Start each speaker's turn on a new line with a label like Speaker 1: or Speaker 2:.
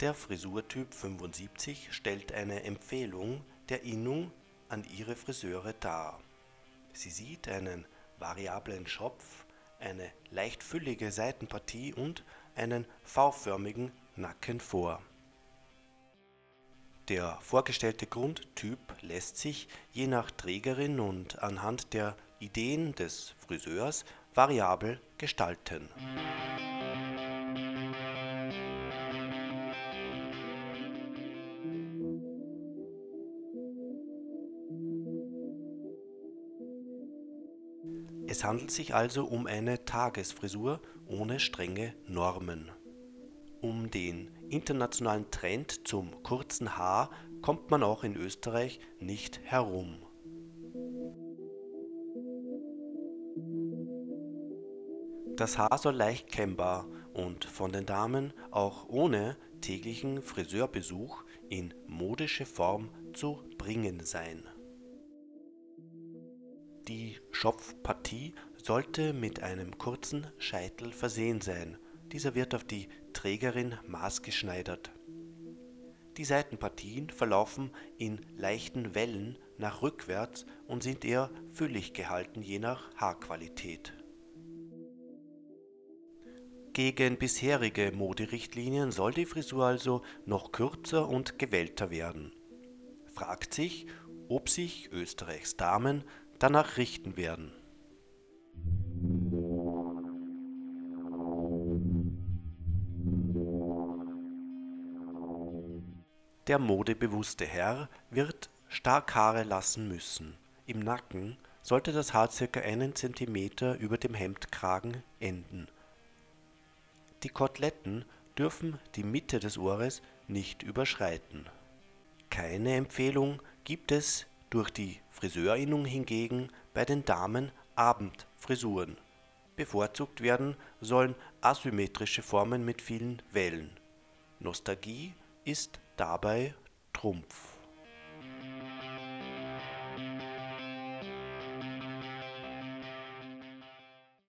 Speaker 1: Der Frisurtyp 75 stellt eine Empfehlung der Innung an ihre Friseure dar. Sie sieht einen variablen Schopf, eine leicht füllige Seitenpartie und einen V-förmigen Nacken vor. Der vorgestellte Grundtyp lässt sich je nach Trägerin und anhand der Ideen des Friseurs variabel gestalten Es handelt sich also um eine Tagesfrisur ohne strenge Normen. Um den internationalen Trend zum kurzen Haar kommt man auch in Österreich nicht herum. Das Haar soll leicht kämmbar und von den Damen auch ohne täglichen Friseurbesuch in modische Form zu bringen sein die Schopfpartie sollte mit einem kurzen Scheitel versehen sein, dieser wird auf die Trägerin maßgeschneidert. Die Seitenpartien verlaufen in leichten Wellen nach rückwärts und sind eher füllig gehalten je nach Haarqualität. Gegen bisherige Moderichtlinien soll die Frisur also noch kürzer und gewellter werden. Fragt sich, ob sich Österreichs Damen danach richten werden. Der modebewusste Herr wird stark Haare lassen müssen. Im Nacken sollte das Haar ca. einen Zentimeter über dem Hemdkragen enden. Die Koteletten dürfen die Mitte des Ohres nicht überschreiten. Keine Empfehlung gibt es durch die Friseurinnung hingegen bei den Damen Abendfrisuren. Bevorzugt werden sollen asymmetrische Formen mit vielen Wellen. Nostalgie ist dabei Trumpf